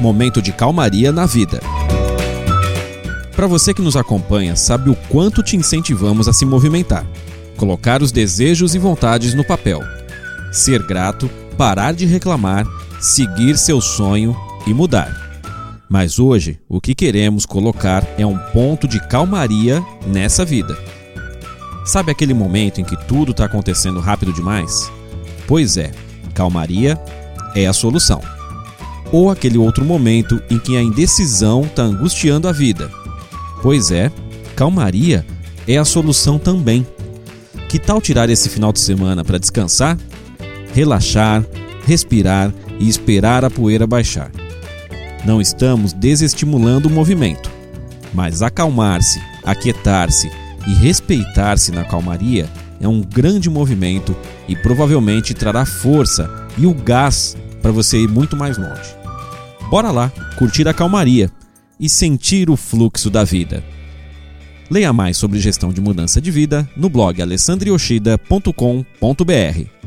momento de calmaria na vida. Para você que nos acompanha, sabe o quanto te incentivamos a se movimentar, colocar os desejos e vontades no papel, ser grato, parar de reclamar, seguir seu sonho e mudar. Mas hoje, o que queremos colocar é um ponto de calmaria nessa vida. Sabe aquele momento em que tudo está acontecendo rápido demais? Pois é, calmaria é a solução. Ou aquele outro momento em que a indecisão está angustiando a vida. Pois é, calmaria é a solução também. Que tal tirar esse final de semana para descansar? Relaxar, respirar e esperar a poeira baixar. Não estamos desestimulando o movimento, mas acalmar-se, aquietar-se e respeitar-se na calmaria é um grande movimento e provavelmente trará força e o gás para você ir muito mais longe. Bora lá, curtir a calmaria e sentir o fluxo da vida. Leia mais sobre gestão de mudança de vida no blog alessandrioshida.com.br.